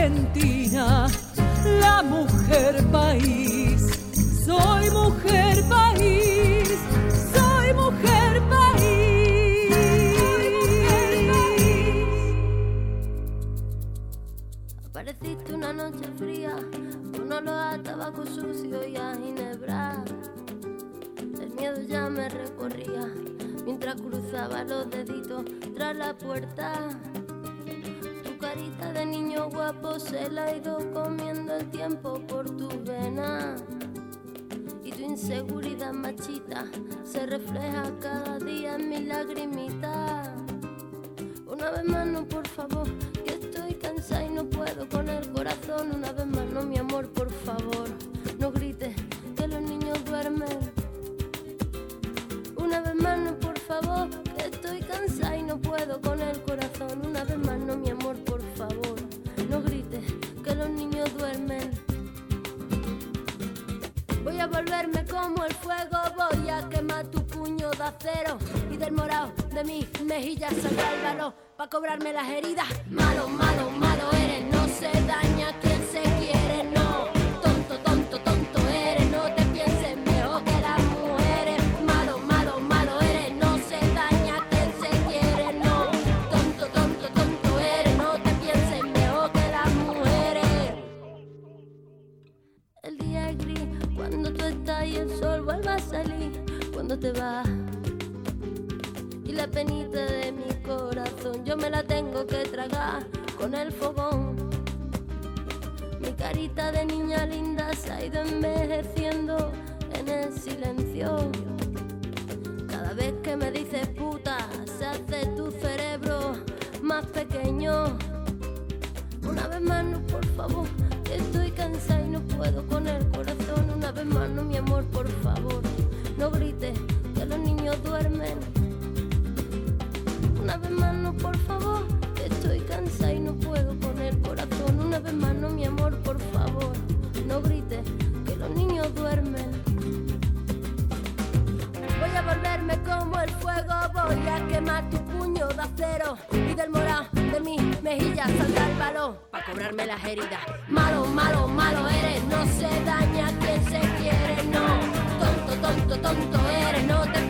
Argentina, refleja cada día en mi lagrimita. Salir cuando te vas. Y la penita de mi corazón yo me la tengo que tragar con el fogón. Mi carita de niña linda se ha ido envejeciendo en el silencio. Cada vez que me dices puta, se hace tu cerebro más pequeño. Una vez más, no, por favor, estoy cansada y no puedo con el corazón. Una vez más, mi amor, por favor, no grites que los niños duermen. Una vez más, por favor, estoy cansada y no puedo con el corazón. Una vez más, mi amor, por favor, no grites que los niños duermen. Voy a volverme como el fuego, voy a quemar tu puño de acero y del morado de mis mejillas saldrá el balón cobrarme las heridas. Malo, malo, malo eres, no se daña quien se quiere, no. Tonto, tonto, tonto eres, no te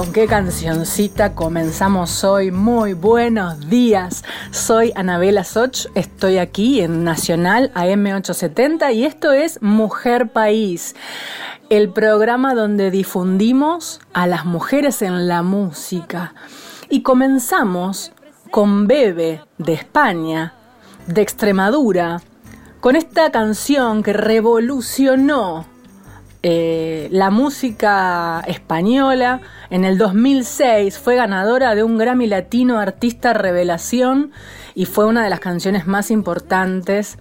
con qué cancioncita comenzamos hoy. Muy buenos días. Soy Anabela Soch, estoy aquí en Nacional AM870 y esto es Mujer País, el programa donde difundimos a las mujeres en la música. Y comenzamos con Bebe de España, de Extremadura, con esta canción que revolucionó eh, la música española. En el 2006 fue ganadora de un Grammy Latino Artista Revelación y fue una de las canciones más importantes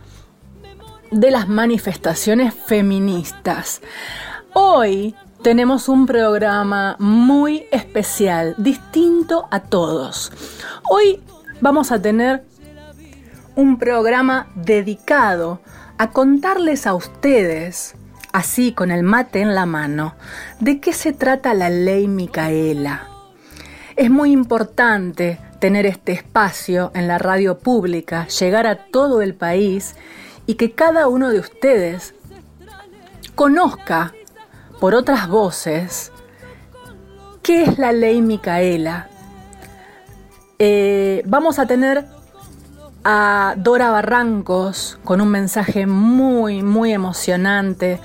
de las manifestaciones feministas. Hoy tenemos un programa muy especial, distinto a todos. Hoy vamos a tener un programa dedicado a contarles a ustedes así con el mate en la mano, de qué se trata la ley Micaela. Es muy importante tener este espacio en la radio pública, llegar a todo el país y que cada uno de ustedes conozca por otras voces qué es la ley Micaela. Eh, vamos a tener a Dora Barrancos con un mensaje muy, muy emocionante.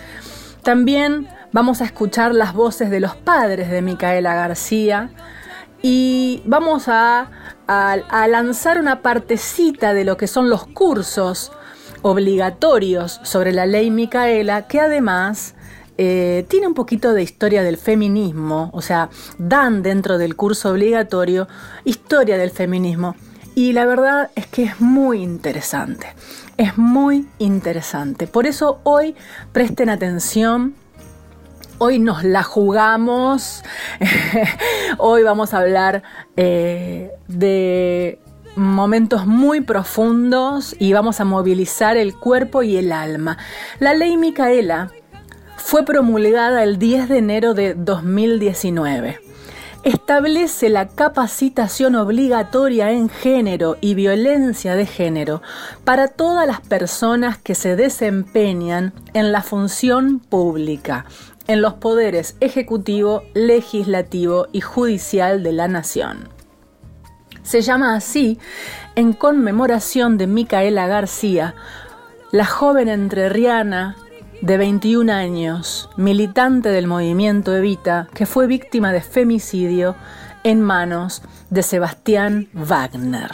También vamos a escuchar las voces de los padres de Micaela García y vamos a, lanzar una partecita de lo que son los cursos obligatorios sobre la ley Micaela, que además eh, tiene un poquito de historia del feminismo, o sea, dan dentro del curso obligatorio historia del feminismo. Y la verdad es que es muy interesante, es muy interesante. Por eso hoy presten atención, hoy nos la jugamos, hoy vamos a hablar eh, de momentos muy profundos y vamos a movilizar el cuerpo y el alma. La ley Micaela fue promulgada el 10 de enero de 2019 establece la capacitación obligatoria en género y violencia de género para todas las personas que se desempeñan en la función pública, en los poderes ejecutivo, legislativo y judicial de la nación. Se llama así en conmemoración de Micaela García, la joven entrerriana de 21 años, militante del movimiento Evita, que fue víctima de femicidio en manos de Sebastián Wagner.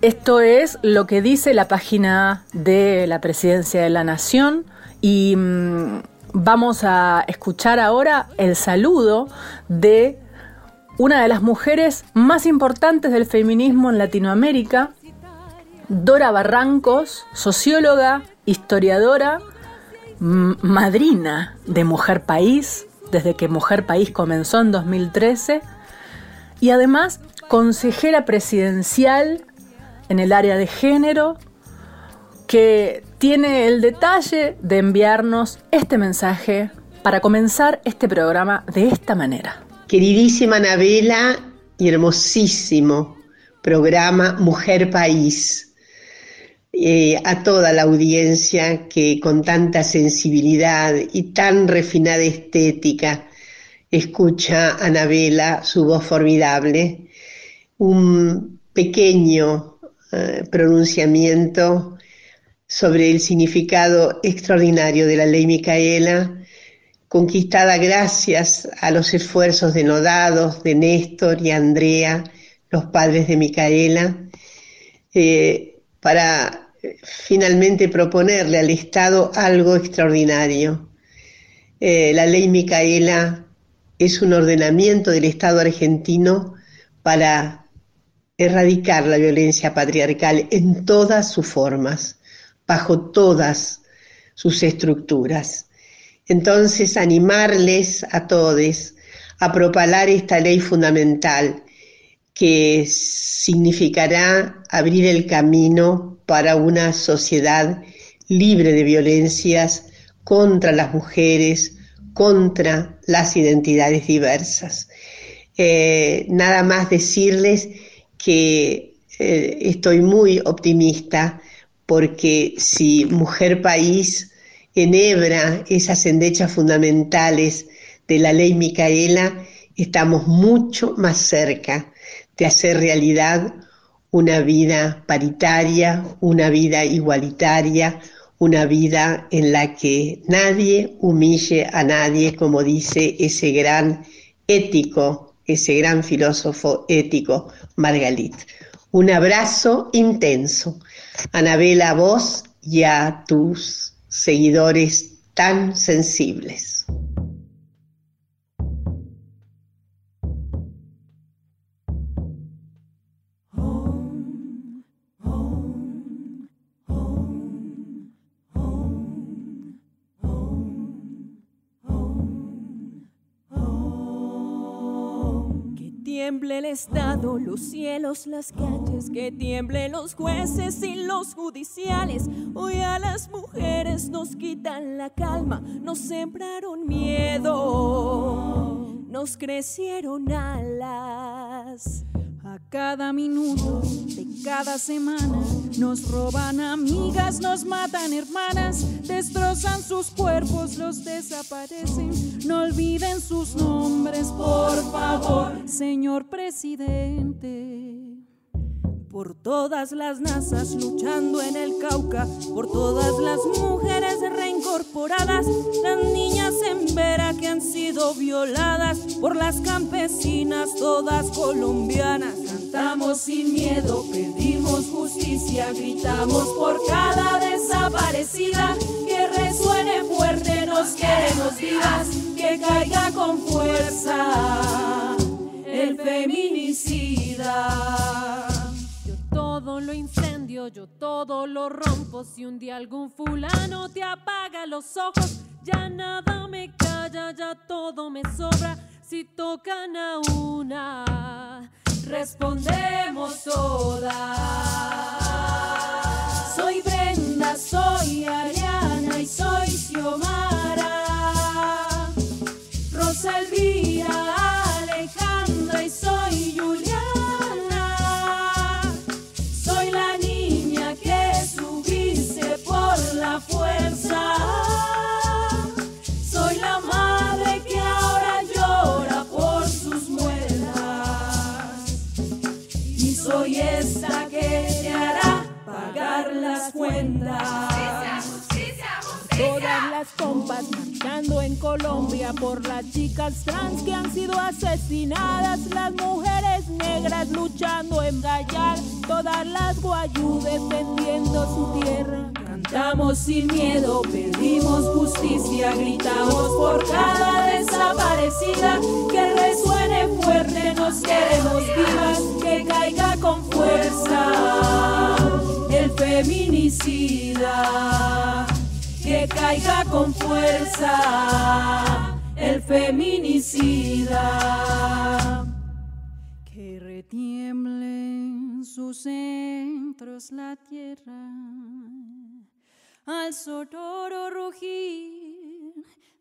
Esto es lo que dice la página de la Presidencia de la Nación y mm, vamos a escuchar ahora el saludo de una de las mujeres más importantes del feminismo en Latinoamérica, Dora Barrancos, socióloga, historiadora, madrina de Mujer País, desde que Mujer País comenzó en 2013, y además consejera presidencial en el área de género, que tiene el detalle de enviarnos este mensaje para comenzar este programa de esta manera. Queridísima Anabela y hermosísimo programa Mujer País eh, a toda la audiencia que con tanta sensibilidad y tan refinada estética escucha a Anabela, su voz formidable, un pequeño eh, pronunciamiento sobre el significado extraordinario de la ley Micaela, conquistada gracias a los esfuerzos de Nodados, de Néstor y Andrea, los padres de Micaela, eh, para finalmente proponerle al Estado algo extraordinario. Eh, la ley Micaela es un ordenamiento del Estado argentino para erradicar la violencia patriarcal en todas sus formas, bajo todas sus estructuras. Entonces, animarles a todos a propalar esta ley fundamental que significará abrir el camino para una sociedad libre de violencias contra las mujeres, contra las identidades diversas. Eh, nada más decirles que eh, estoy muy optimista porque si Mujer País enhebra esas endechas fundamentales de la ley Micaela, estamos mucho más cerca de hacer realidad una vida paritaria, una vida igualitaria, una vida en la que nadie humille a nadie, como dice ese gran ético, ese gran filósofo ético, Margalit. Un abrazo intenso. Anabela, a vos y a tus seguidores tan sensibles. Tiemble el Estado, los cielos, las calles, que tiemblen los jueces y los judiciales. Hoy a las mujeres nos quitan la calma, nos sembraron miedo, nos crecieron alas. Cada minuto de cada semana. Nos roban amigas, nos matan hermanas, destrozan sus cuerpos, los desaparecen. No olviden sus nombres, por favor, señor presidente por todas las nazas luchando en el Cauca, por todas las mujeres reincorporadas, las niñas en Vera que han sido violadas, por las campesinas todas colombianas. Cantamos sin miedo, pedimos justicia, gritamos por cada desaparecida, que resuene fuerte, nos queremos vivas, que caiga con fuerza el feminicida lo incendio, yo todo lo rompo. Si un día algún fulano te apaga los ojos, ya nada me calla, ya todo me sobra. Si tocan a una, respondemos todas. Soy Brenda, soy Ariana y soy Xiomara. Rosa Elvira, Alejandra y soy Juliana. Colombia por las chicas trans que han sido asesinadas, las mujeres negras luchando en Gallar, todas las guayú defendiendo su tierra. Cantamos sin miedo, pedimos justicia, gritamos por cada desaparecida, que resuene fuerte, nos queremos vivas, que caiga con fuerza el feminicida, que caiga con fuerza el feminicida. Que retiemble en sus centros la tierra al sonoro rugir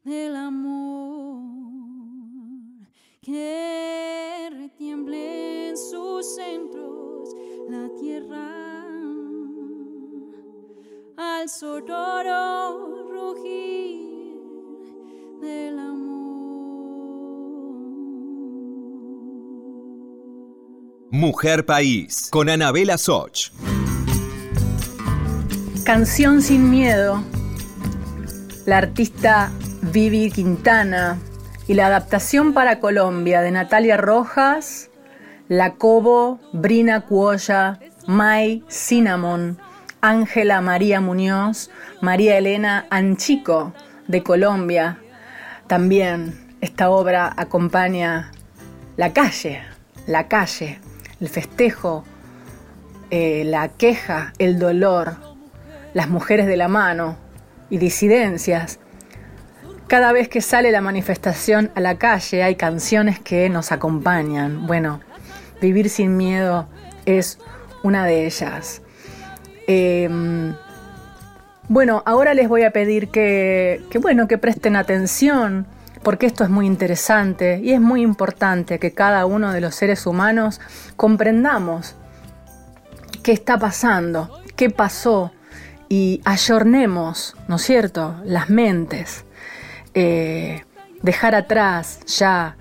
del amor que retiemble en sus centros la tierra al sonoro rugir del amor. Mujer País con Anabela Soch. Canción sin miedo. La artista Vivi Quintana y la adaptación para Colombia de Natalia Rojas, Lacobo, Brina Cuoya, Mai Cinnamon, Ángela María Muñoz, María Elena Anchico de Colombia. También esta obra acompaña la calle, la calle, el festejo, eh, la queja, el dolor, las mujeres de la mano y disidencias. Cada vez que sale la manifestación a la calle hay canciones que nos acompañan. Bueno, Vivir sin miedo es una de ellas. Em, bueno, ahora les voy a pedir que, bueno, que presten atención, porque esto es muy interesante y es muy importante que cada uno de los seres humanos comprendamos qué está pasando, qué pasó, y ayornemos, ¿no es cierto?, las mentes, eh, dejar atrás ya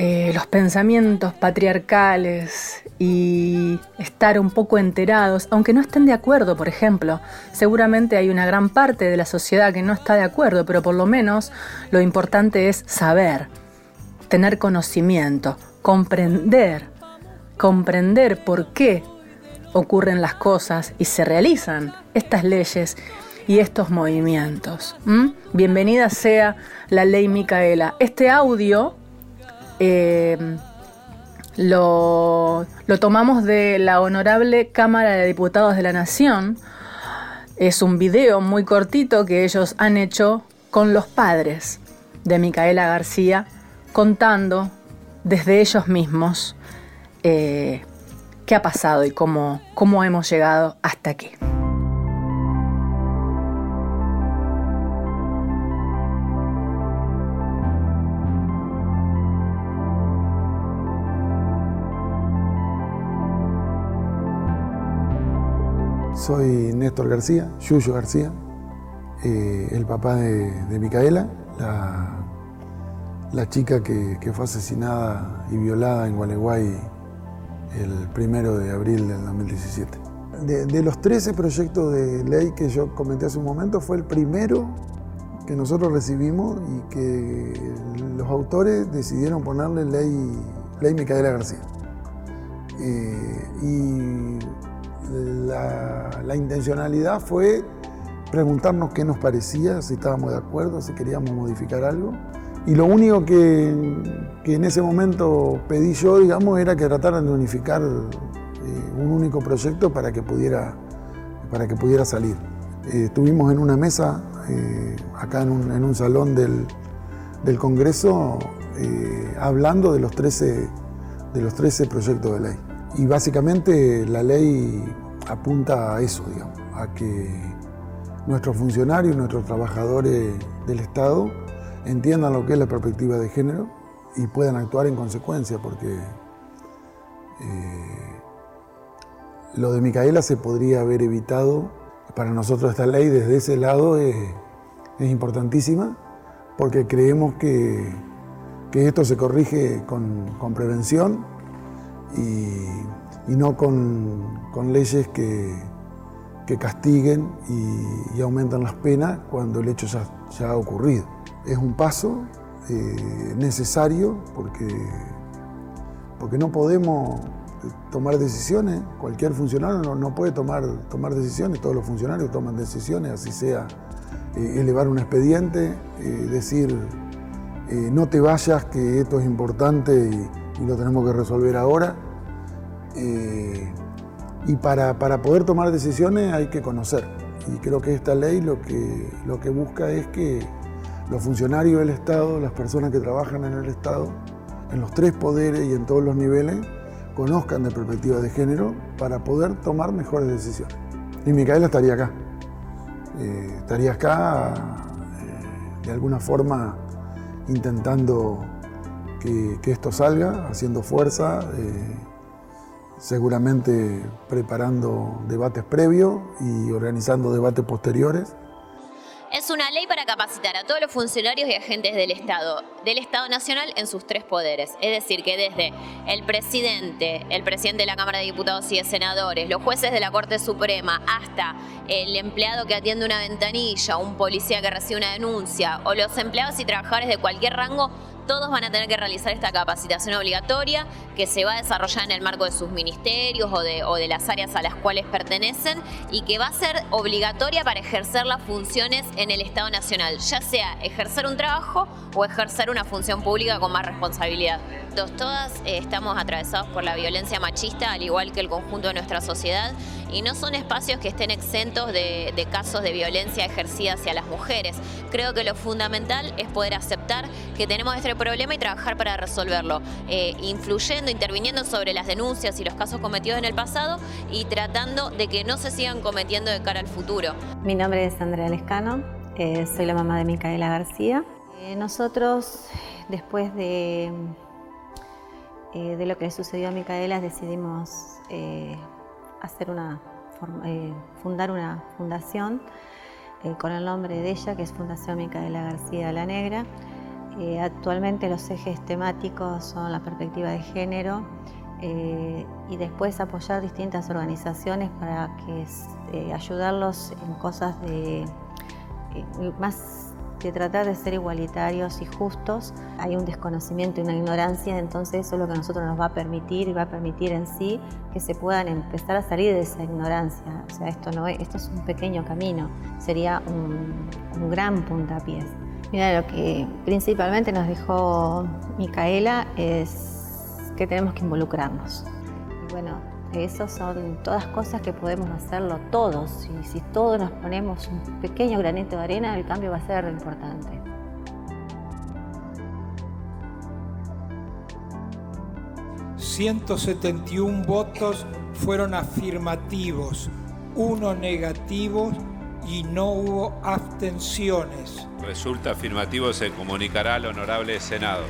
eh, los pensamientos patriarcales y estar un poco enterados, aunque no estén de acuerdo, por ejemplo. Seguramente hay una gran parte de la sociedad que no está de acuerdo, pero por lo menos lo importante es saber, tener conocimiento, comprender, comprender por qué ocurren las cosas y se realizan estas leyes y estos movimientos. Bienvenida sea la ley Micaela. Este audio lo, lo tomamos de la Honorable Cámara de Diputados de la Nación. Es un video muy cortito que ellos han hecho con los padres de Micaela García, contando desde ellos mismos eh, qué ha pasado y cómo, cómo hemos llegado hasta aquí. Soy Néstor García, Yuyo García, eh, el papá de, Micaela, la, chica que, fue asesinada y violada en Gualeguay el primero de abril del 2017. De, los 13 proyectos de ley que yo comenté hace un momento, fue el primero que nosotros recibimos y que los autores decidieron ponerle ley, ley Micaela García. Eh, y la, intencionalidad fue preguntarnos qué nos parecía, si estábamos de acuerdo, si queríamos modificar algo. Y lo único que, en ese momento pedí yo, digamos, era que trataran de unificar eh, un único proyecto para que pudiera, para que pudiera salir. Eh, estuvimos en una mesa, eh, acá en un, salón del, Congreso, hablando de los, 13, de los 13 proyectos de ley. Y básicamente la ley apunta a eso, digamos, a que nuestros funcionarios, nuestros trabajadores del Estado entiendan lo que es la perspectiva de género y puedan actuar en consecuencia, porque eh, lo de Micaela se podría haber evitado. Para nosotros esta ley desde ese lado es, importantísima, porque creemos que, esto se corrige con prevención y, no con, leyes que, castiguen y, aumentan las penas cuando el hecho ya, ha ocurrido. Es un paso eh, necesario porque, porque no podemos tomar decisiones, cualquier funcionario no, puede tomar, tomar decisiones, todos los funcionarios toman decisiones, así sea eh, elevar un expediente, eh, decir no te vayas que esto es importante y, y lo tenemos que resolver ahora. Eh, y para, para, poder tomar decisiones hay que conocer. Y creo que esta ley lo que, lo que busca es que los funcionarios del Estado, las personas que trabajan en el Estado, en los tres poderes y en todos los niveles, conozcan de perspectiva de género para poder tomar mejores decisiones. Y Micaela estaría acá. Eh, estaría acá eh, de alguna forma intentando que, esto salga, haciendo fuerza, eh, seguramente preparando debates previos y organizando debates posteriores. Es una ley para capacitar a todos los funcionarios y agentes del Estado, del Estado Nacional en sus tres poderes. Es decir, que desde el presidente, el presidente de la Cámara de Diputados y de Senadores, los jueces de la Corte Suprema, hasta el empleado que atiende una ventanilla, un policía que recibe una denuncia, o los empleados y trabajadores de cualquier rango, todos van a tener que realizar esta capacitación obligatoria que se va a desarrollar en el marco de sus ministerios o de, las áreas a las cuales pertenecen y que va a ser obligatoria para ejercer las funciones en el Estado Nacional, ya sea ejercer un trabajo o ejercer una función pública con más responsabilidad. Todas eh, estamos atravesados por la violencia machista, al igual que el conjunto de nuestra sociedad, y no son espacios que estén exentos de, casos de violencia ejercida hacia las mujeres. Creo que lo fundamental es poder aceptar que tenemos este problema y trabajar para resolverlo, eh, influyendo, interviniendo sobre las denuncias y los casos cometidos en el pasado y tratando de que no se sigan cometiendo de cara al futuro. Mi nombre es Andrea Lescano, eh, soy la mamá de Micaela García. Eh, nosotros, después de, de lo que le sucedió a Micaela, decidimos hacer una, fundar una fundación con el nombre de ella, que es Fundación Micaela García La Negra, eh, actualmente los ejes temáticos son la perspectiva de género eh, y después apoyar distintas organizaciones para que eh, ayudarlos en cosas de más que tratar de ser igualitarios y justos. Hay un desconocimiento y una ignorancia, entonces eso es lo que a nosotros nos va a permitir y va a permitir en sí que se puedan empezar a salir de esa ignorancia. O sea, esto, no es, esto es un pequeño camino, sería un, un gran puntapié. Mira, lo que principalmente nos dijo Micaela es que tenemos que involucrarnos. Y bueno, eso son todas cosas que podemos hacerlo todos. Y si todos nos ponemos un pequeño granito de arena, el cambio va a ser importante. ...171 votos fueron afirmativos, uno negativo y no hubo abstenciones. Resulta afirmativo, se comunicará al Honorable Senado.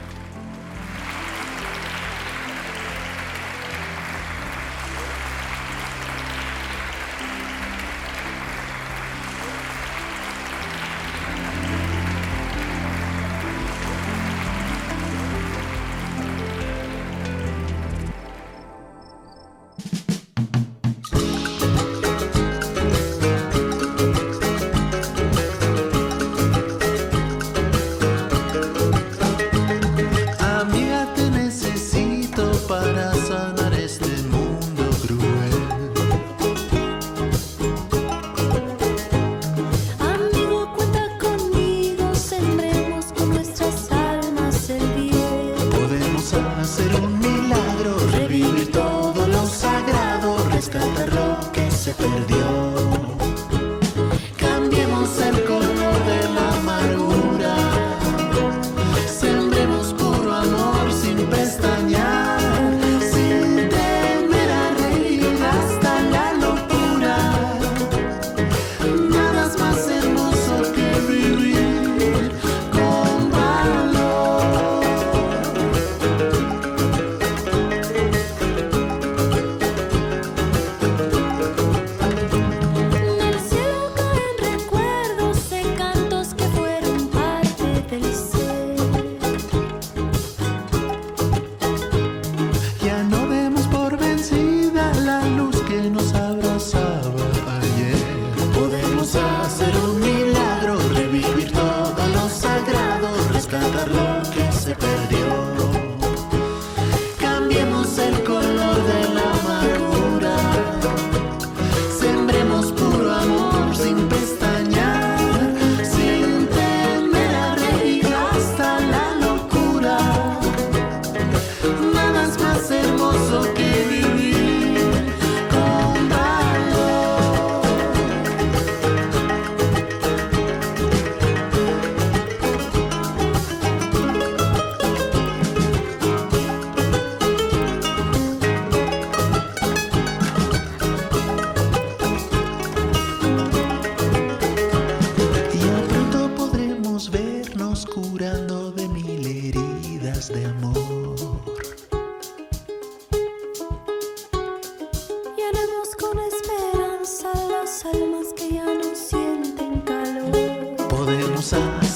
eu não.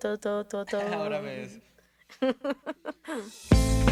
Ahora ves.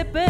se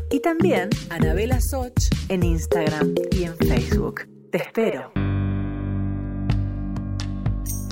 Y también Anabela Soch en Instagram y en Facebook. Te espero.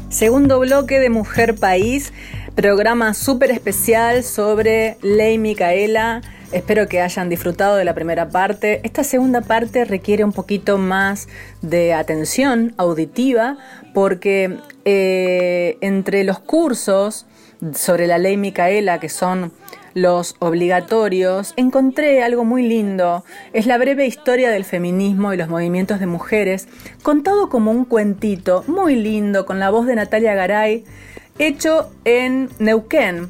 Segundo bloque de Mujer País, programa súper especial sobre Ley Micaela. Espero que hayan disfrutado de la primera parte. Esta segunda parte requiere un poquito más de atención auditiva porque eh, entre los cursos sobre la ley Micaela, que son los obligatorios, encontré algo muy lindo. Es la breve historia del feminismo y los movimientos de mujeres, contado como un cuentito muy lindo con la voz de Natalia Garay, hecho en Neuquén,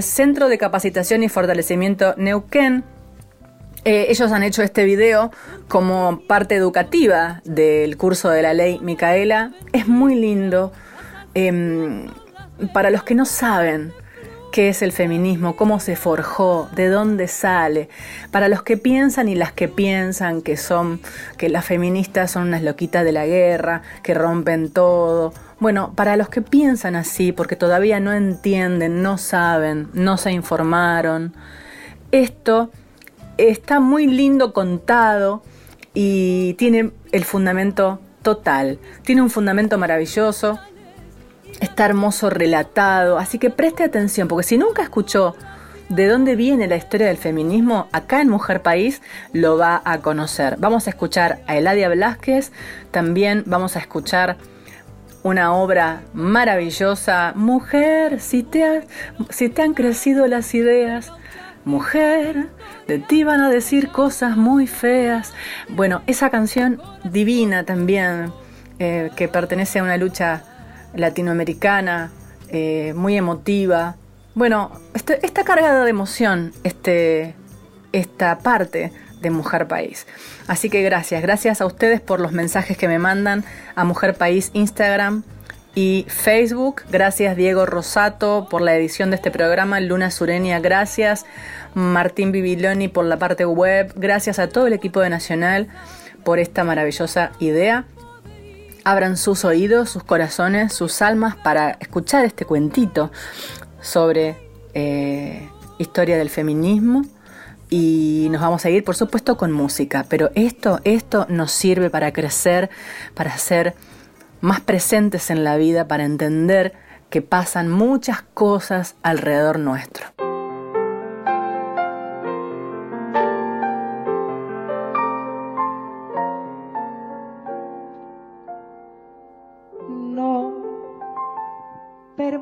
Centro de Capacitación y Fortalecimiento Neuquén. Eh, ellos han hecho este video como parte educativa del curso de la ley Micaela. Es muy lindo. Em, para los que no saben qué es el feminismo, cómo se forjó, de dónde sale, para los que piensan y las que piensan que son que las feministas son unas loquitas de la guerra, que rompen todo. Bueno, para los que piensan así, porque todavía no entienden, no saben, no se informaron, esto está muy lindo contado y tiene el fundamento total. Tiene un fundamento maravilloso, está hermoso relatado, así que preste atención, porque si nunca escuchó de dónde viene la historia del feminismo, acá en Mujer País lo va a conocer. Vamos a escuchar a Eladia Velázquez, también vamos a escuchar una obra maravillosa, Mujer, si te, si te han crecido las ideas, Mujer, de ti van a decir cosas muy feas. Bueno, esa canción divina también, eh, que pertenece a una lucha latinoamericana, eh, muy emotiva. Bueno, este, está cargada de emoción este, esta parte de Mujer País. Así que gracias, gracias a ustedes por los mensajes que me mandan a Mujer País Instagram, y Facebook. Gracias Diego Rosato por la edición de este programa. Luna Sureña, gracias. Martín Bibiloni por la parte web. Gracias a todo el equipo de Nacional por esta maravillosa idea. Abran sus oídos, sus corazones, sus almas para escuchar este cuentito sobre eh, historia del feminismo y nos vamos a ir, por supuesto, con música. Pero esto, esto nos sirve para crecer, para ser más presentes en la vida para entender que pasan muchas cosas alrededor nuestro.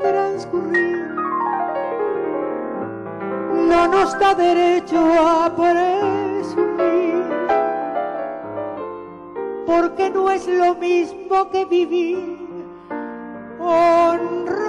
transcurrir no nos da derecho a presumir, porque no es lo mismo que vivir honrar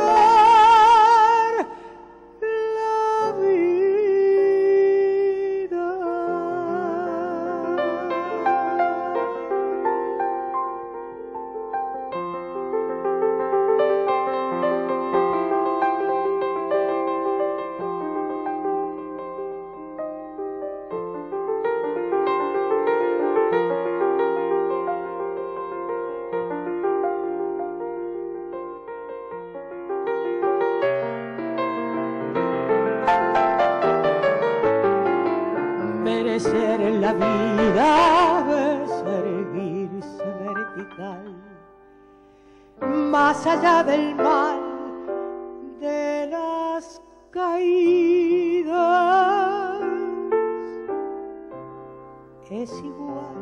Es igual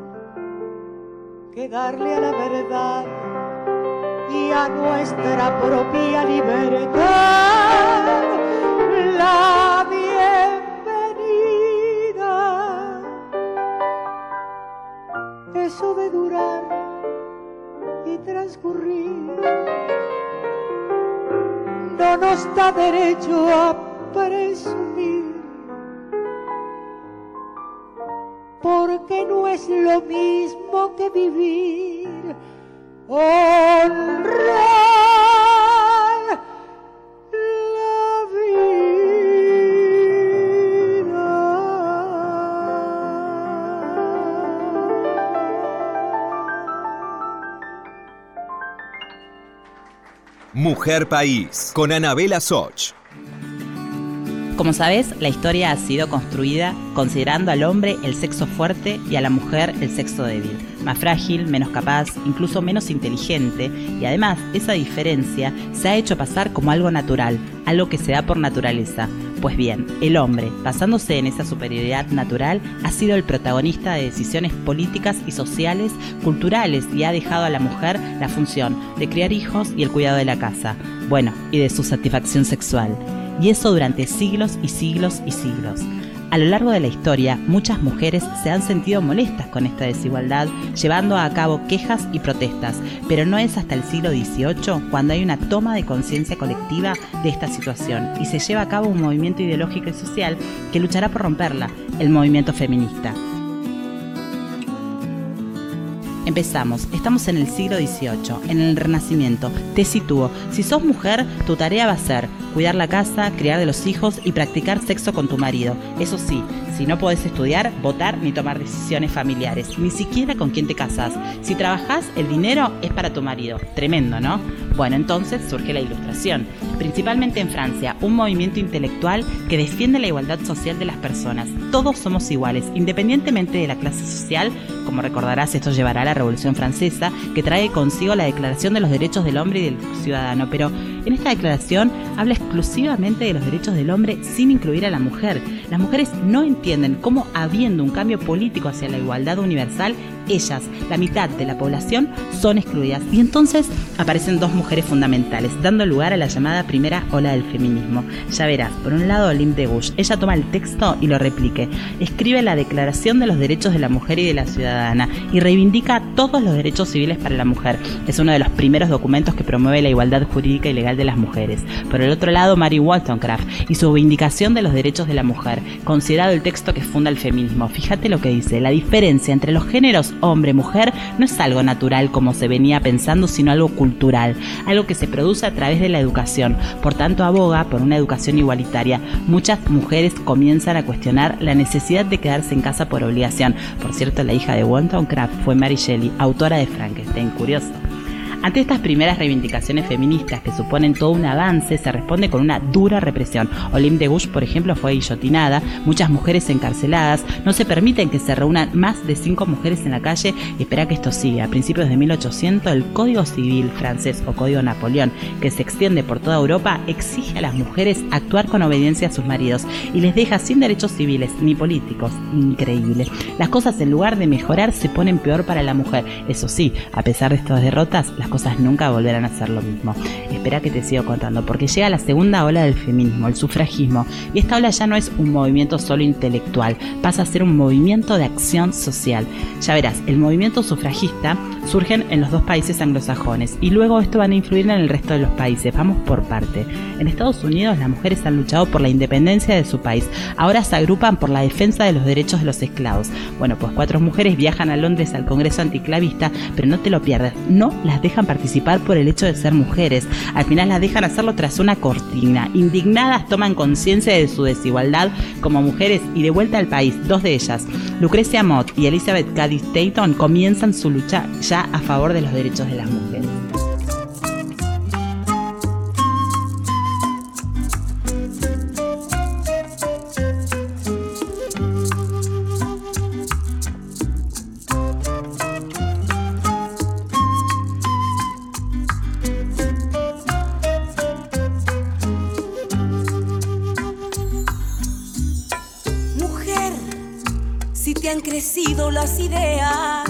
que darle a la verdad y a nuestra propia libertad la bienvenida. Eso de durar y transcurrir no nos da derecho a presumir, porque no es lo mismo que vivir honrar la Mujer País, con Anabela Soch. Como sabes, la historia ha sido construida considerando al hombre el sexo fuerte y a la mujer el sexo débil, más frágil, menos capaz, incluso menos inteligente, y además esa diferencia se ha hecho pasar como algo natural, algo que se da por naturaleza, Pues bien, el hombre, basándose en esa superioridad natural, ha sido el protagonista de decisiones políticas y sociales, culturales y ha dejado a la mujer la función de criar hijos y el cuidado de la casa, bueno, y de su satisfacción sexual. Y eso durante siglos y siglos y siglos. A lo largo de la historia, muchas mujeres se han sentido molestas con esta desigualdad, llevando a cabo quejas y protestas, pero no es hasta el siglo XVIII cuando hay una toma de conciencia colectiva de esta situación y se lleva a cabo un movimiento ideológico y social que luchará por romperla, el movimiento feminista. Empezamos, estamos en el siglo XVIII, en el Renacimiento. Te sitúo, si sos mujer, tu tarea va a ser cuidar la casa, criar de los hijos y practicar sexo con tu marido. Eso sí, si no podés estudiar, votar ni tomar decisiones familiares, ni siquiera con quién te casas. Si trabajás, el dinero es para tu marido. Tremendo, ¿no? Bueno, entonces surge la ilustración, principalmente en Francia, un movimiento intelectual que defiende la igualdad social de las personas. Todos somos iguales, independientemente de la clase social. Como recordarás, esto llevará a la Revolución Francesa, que trae consigo la Declaración de los Derechos del Hombre y del Ciudadano. Pero en esta declaración habla exclusivamente de los derechos del hombre sin incluir a la mujer. Las mujeres no cómo, habiendo un cambio político hacia la igualdad universal, ellas, la mitad de la población, son excluidas. Y entonces aparecen dos mujeres fundamentales, dando lugar a la llamada primera ola del feminismo. Ya verás, por un lado, Lim de Gush. Ella toma el texto y lo replique. Escribe la Declaración de los Derechos de la Mujer y de la Ciudadana y reivindica todos los derechos civiles para la mujer. Es uno de los primeros documentos que promueve la igualdad jurídica y legal de las mujeres. Por el otro lado, Mary Wollstonecraft y su vindicación de los derechos de la mujer, considerado el texto que funda el feminismo. Fíjate lo que dice, la diferencia entre los géneros hombre-mujer no es algo natural como se venía pensando, sino algo cultural, algo que se produce a través de la educación. Por tanto, aboga por una educación igualitaria. Muchas mujeres comienzan a cuestionar la necesidad de quedarse en casa por obligación. Por cierto, la hija de Wollstonecraft fue Mary Shelley, autora de Frankenstein. Curioso. Ante estas primeras reivindicaciones feministas que suponen todo un avance, se responde con una dura represión. Olim de Gush, por ejemplo, fue guillotinada, muchas mujeres encarceladas, no se permiten que se reúnan más de cinco mujeres en la calle y espera que esto siga. A principios de 1800, el Código Civil francés o Código Napoleón, que se extiende por toda Europa, exige a las mujeres actuar con obediencia a sus maridos y les deja sin derechos civiles ni políticos. Increíble. Las cosas en lugar de mejorar se ponen peor para la mujer. Eso sí, a pesar de estas derrotas, las cosas nunca volverán a ser lo mismo. Espera que te sigo contando, porque llega la segunda ola del feminismo, el sufragismo, y esta ola ya no es un movimiento solo intelectual, pasa a ser un movimiento de acción social. Ya verás, el movimiento sufragista surge en los dos países anglosajones y luego esto van a influir en el resto de los países. Vamos por parte. En Estados Unidos las mujeres han luchado por la independencia de su país. Ahora se agrupan por la defensa de los derechos de los esclavos. Bueno, pues cuatro mujeres viajan a Londres al Congreso Anticlavista, pero no te lo pierdas, no las dejan participar por el hecho de ser mujeres. Al final las dejan hacerlo tras una cortina. Indignadas toman conciencia de su desigualdad como mujeres y de vuelta al país, dos de ellas, Lucrecia Mott y Elizabeth Cady Stanton, comienzan su lucha ya a favor de los derechos de las mujeres. Crecido las ideas.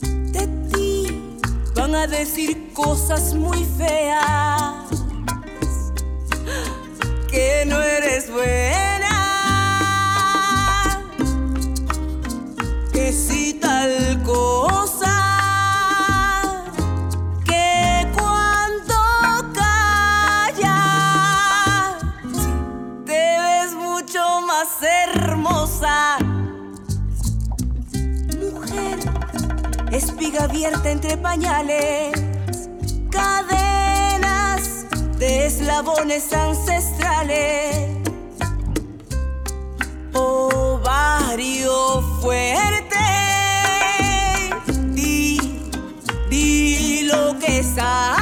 De ti van a decir cosas muy feas. Que no eres buena. Espiga abierta entre pañales, cadenas de eslabones ancestrales, ovario fuerte, di, di lo que sabes.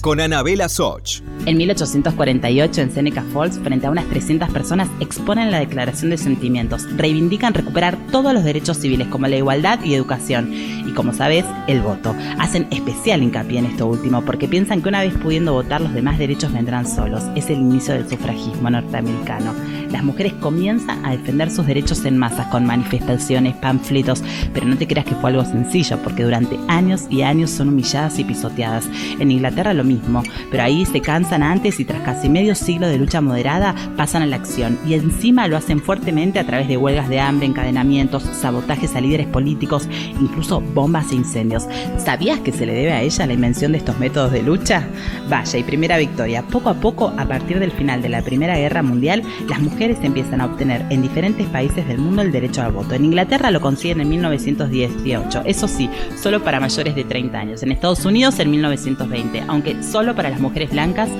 Con Anabela Soch. En 1848, en Seneca Falls, frente a unas 300 personas, exponen la Declaración de Sentimientos. Reivindican recuperar todos los derechos civiles, como la igualdad y educación. Y como sabes, el voto. Hacen especial hincapié en esto último, porque piensan que una vez pudiendo votar, los demás derechos vendrán solos. Es el inicio del sufragismo norteamericano. Las mujeres comienzan a defender sus derechos en masa, con manifestaciones, panfletos, pero no te creas que fue algo sencillo, porque durante años y años son humilladas y pisoteadas. En Inglaterra lo mismo, pero ahí se cansan antes y tras casi medio siglo de lucha moderada pasan a la acción y encima lo hacen fuertemente a través de huelgas de hambre, encadenamientos, sabotajes a líderes políticos, incluso bombas e incendios. ¿Sabías que se le debe a ella la invención de estos métodos de lucha? Vaya, y primera victoria. Poco a poco, a partir del final de la Primera Guerra Mundial, las mujeres empiezan a obtener en diferentes países del mundo el derecho al voto. En Inglaterra lo consiguen en 1918, eso sí, solo para mayores de 30 años. En Estados Unidos en 1920, aunque solo para las mujeres blancas.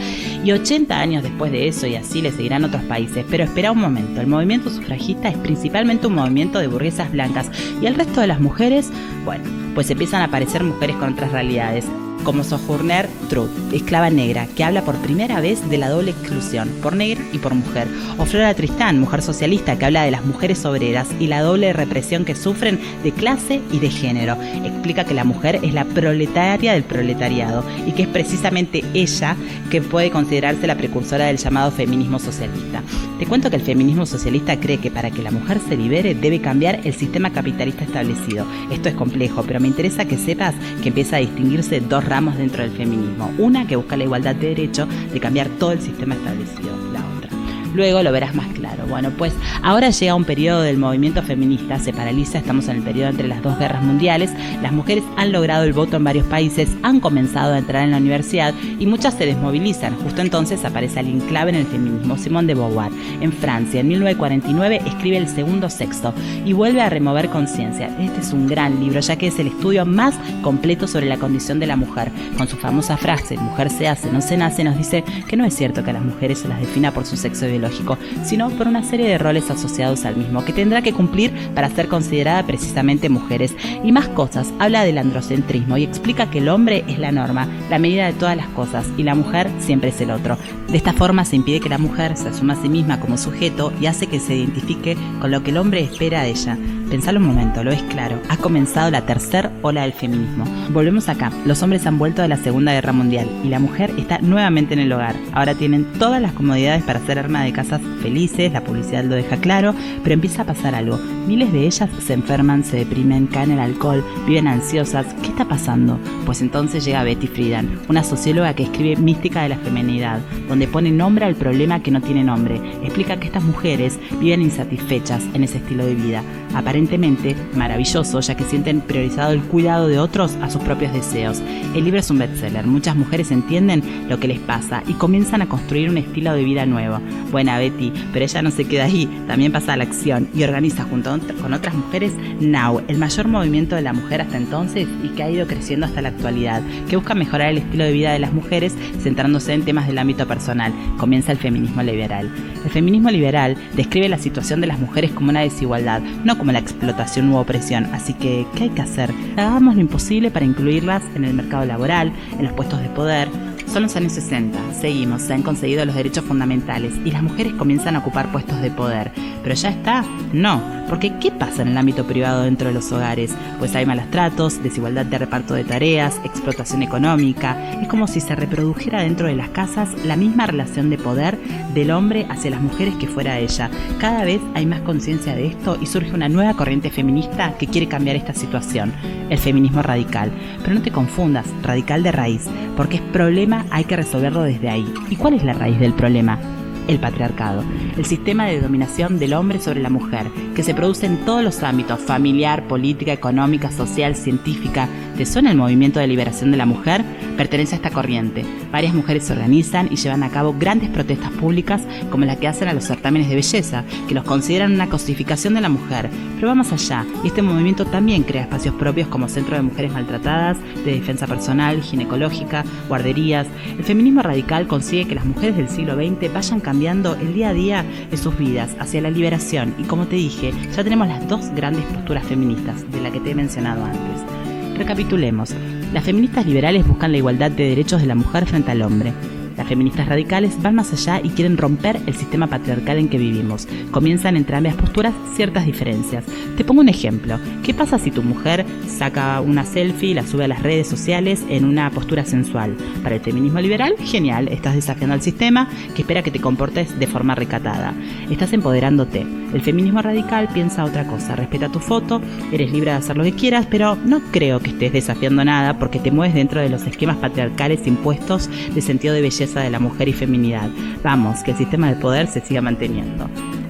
Y 80 años después de eso, y así le seguirán otros países. Pero espera un momento, el movimiento sufragista es principalmente un movimiento de burguesas blancas. Y el resto de las mujeres, bueno, pues empiezan a aparecer mujeres con otras realidades como Sojourner Truth, esclava negra, que habla por primera vez de la doble exclusión, por negra y por mujer. O Flora Tristán, mujer socialista, que habla de las mujeres obreras y la doble represión que sufren de clase y de género. Explica que la mujer es la proletaria del proletariado y que es precisamente ella que puede considerarse la precursora del llamado feminismo socialista. Te cuento que el feminismo socialista cree que para que la mujer se libere debe cambiar el sistema capitalista establecido. Esto es complejo, pero me interesa que sepas que empieza a distinguirse dos ramos dentro del feminismo. Una que busca la igualdad de derecho de cambiar todo el sistema establecido. La otra. Luego lo verás más claro. Bueno, pues ahora llega un periodo del movimiento feminista, se paraliza, estamos en el periodo entre las dos guerras mundiales, las mujeres han logrado el voto en varios países, han comenzado a entrar en la universidad y muchas se desmovilizan. Justo entonces aparece alguien clave en el feminismo, Simone de Beauvoir. En Francia, en 1949, escribe El Segundo Sexto y vuelve a remover conciencia. Este es un gran libro, ya que es el estudio más completo sobre la condición de la mujer. Con su famosa frase, mujer se hace, no se nace, nos dice que no es cierto que a las mujeres se las defina por su sexo biológico, sino por una serie de roles asociados al mismo que tendrá que cumplir para ser considerada precisamente mujeres. Y más cosas, habla del androcentrismo y explica que el hombre es la norma, la medida de todas las cosas, y la mujer siempre es el otro. De esta forma se impide que la mujer se asuma a sí misma como sujeto y hace que se identifique con lo que el hombre espera de ella. Pensalo un momento, lo es claro. Ha comenzado la tercera ola del feminismo. Volvemos acá. Los hombres han vuelto de la Segunda Guerra Mundial y la mujer está nuevamente en el hogar. Ahora tienen todas las comodidades para hacer arma de casas felices, la publicidad lo deja claro, pero empieza a pasar algo. Miles de ellas se enferman, se deprimen, caen en alcohol, viven ansiosas. ¿Qué está pasando? Pues entonces llega Betty Friedan, una socióloga que escribe Mística de la Feminidad, donde pone nombre al problema que no tiene nombre. Explica que estas mujeres viven insatisfechas en ese estilo de vida. Maravilloso, ya que sienten priorizado el cuidado de otros a sus propios deseos. El libro es un bestseller. Muchas mujeres entienden lo que les pasa y comienzan a construir un estilo de vida nuevo. Buena Betty, pero ella no se queda ahí, también pasa a la acción y organiza junto con otras mujeres Now, el mayor movimiento de la mujer hasta entonces y que ha ido creciendo hasta la actualidad, que busca mejorar el estilo de vida de las mujeres centrándose en temas del ámbito personal. Comienza el feminismo liberal. El feminismo liberal describe la situación de las mujeres como una desigualdad, no como la explotación u opresión. Así que, ¿qué hay que hacer? Hagamos lo imposible para incluirlas en el mercado laboral, en los puestos de poder, son los años 60, seguimos, se han conseguido los derechos fundamentales y las mujeres comienzan a ocupar puestos de poder. ¿Pero ya está? No, porque ¿qué pasa en el ámbito privado dentro de los hogares? Pues hay malos tratos, desigualdad de reparto de tareas, explotación económica. Es como si se reprodujera dentro de las casas la misma relación de poder del hombre hacia las mujeres que fuera ella. Cada vez hay más conciencia de esto y surge una nueva corriente feminista que quiere cambiar esta situación, el feminismo radical. Pero no te confundas, radical de raíz, porque es problema hay que resolverlo desde ahí. ¿Y cuál es la raíz del problema? El patriarcado, el sistema de dominación del hombre sobre la mujer, que se produce en todos los ámbitos, familiar, política, económica, social, científica. ¿Te suena el movimiento de liberación de la mujer? Pertenece a esta corriente. Varias mujeres se organizan y llevan a cabo grandes protestas públicas como la que hacen a los certámenes de belleza, que los consideran una cosificación de la mujer. Pero va más allá, y este movimiento también crea espacios propios como Centro de Mujeres Maltratadas, de Defensa Personal, Ginecológica, Guarderías. El feminismo radical consigue que las mujeres del siglo XX vayan cambiando cambiando el día a día de sus vidas hacia la liberación y como te dije, ya tenemos las dos grandes posturas feministas de la que te he mencionado antes. Recapitulemos, las feministas liberales buscan la igualdad de derechos de la mujer frente al hombre. Las feministas radicales van más allá y quieren romper el sistema patriarcal en que vivimos. Comienzan entre ambas posturas ciertas diferencias. Te pongo un ejemplo. ¿Qué pasa si tu mujer saca una selfie y la sube a las redes sociales en una postura sensual? Para el feminismo liberal, genial, estás desafiando al sistema que espera que te comportes de forma recatada. Estás empoderándote. El feminismo radical piensa otra cosa, respeta tu foto, eres libre de hacer lo que quieras, pero no creo que estés desafiando nada porque te mueves dentro de los esquemas patriarcales impuestos de sentido de belleza de la mujer y feminidad. Vamos, que el sistema de poder se siga manteniendo.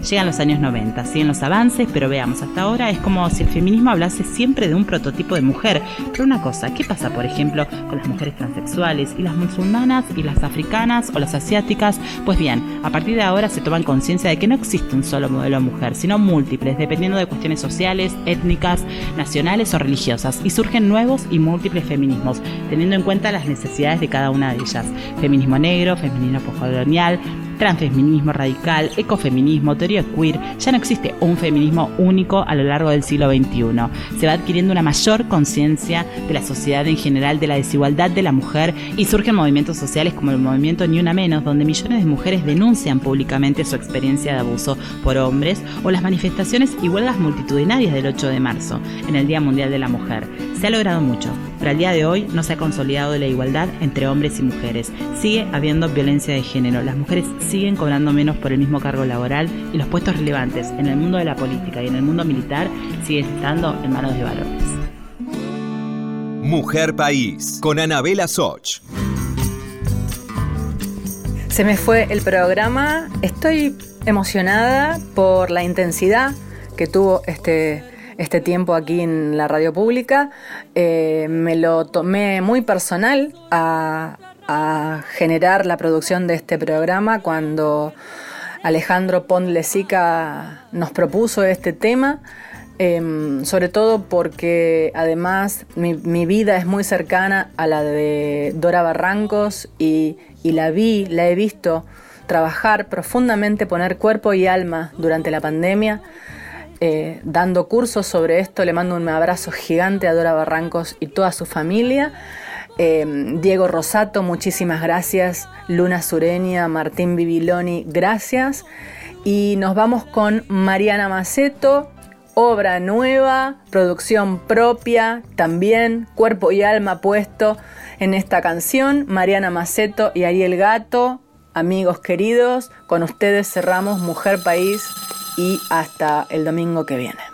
Llegan los años 90, siguen los avances, pero veamos, hasta ahora es como si el feminismo hablase siempre de un prototipo de mujer. Pero una cosa, ¿qué pasa, por ejemplo, con las mujeres transexuales y las musulmanas y las africanas o las asiáticas? Pues bien, a partir de ahora se toman conciencia de que no existe un solo modelo de mujer, sino múltiples, dependiendo de cuestiones sociales, étnicas, nacionales o religiosas, y surgen nuevos y múltiples feminismos, teniendo en cuenta las necesidades de cada una de ellas. Feminismo negro, feminismo postcolonial, transfeminismo radical, ecofeminismo, teoría queer, ya no existe un feminismo único a lo largo del siglo XXI. Se va adquiriendo una mayor conciencia de la sociedad en general de la desigualdad de la mujer y surgen movimientos sociales como el movimiento Ni Una Menos, donde millones de mujeres denuncian públicamente su experiencia de abuso por hombres, o las manifestaciones y huelgas multitudinarias del 8 de marzo, en el Día Mundial de la Mujer. Se ha logrado mucho, pero al día de hoy no se ha consolidado la igualdad entre hombres y mujeres. Sigue habiendo violencia de género. Las mujeres siguen cobrando menos por el mismo cargo laboral y los puestos relevantes en el mundo de la política y en el mundo militar siguen estando en manos de varones. Mujer País con Anabela Soch. Se me fue el programa. Estoy emocionada por la intensidad que tuvo este, este tiempo aquí en la radio pública. Eh, me lo tomé muy personal a, generar la producción de este programa cuando Alejandro Pondlesica nos propuso este tema, em, sobre todo porque además mi, vida es muy cercana a la de Dora Barrancos y, la vi, la he visto trabajar profundamente, poner cuerpo y alma durante la pandemia. Eh, dando cursos sobre esto. Le mando un abrazo gigante a Dora Barrancos y toda su familia. Eh, Diego Rosato, muchísimas gracias. Luna Sureña, Martín Bibiloni, gracias. Y nos vamos con Mariana Maceto, obra nueva, producción propia, también cuerpo y alma puesto en esta canción. Mariana Maceto y Ariel Gato, amigos queridos, con ustedes cerramos Mujer País y hasta el domingo que viene.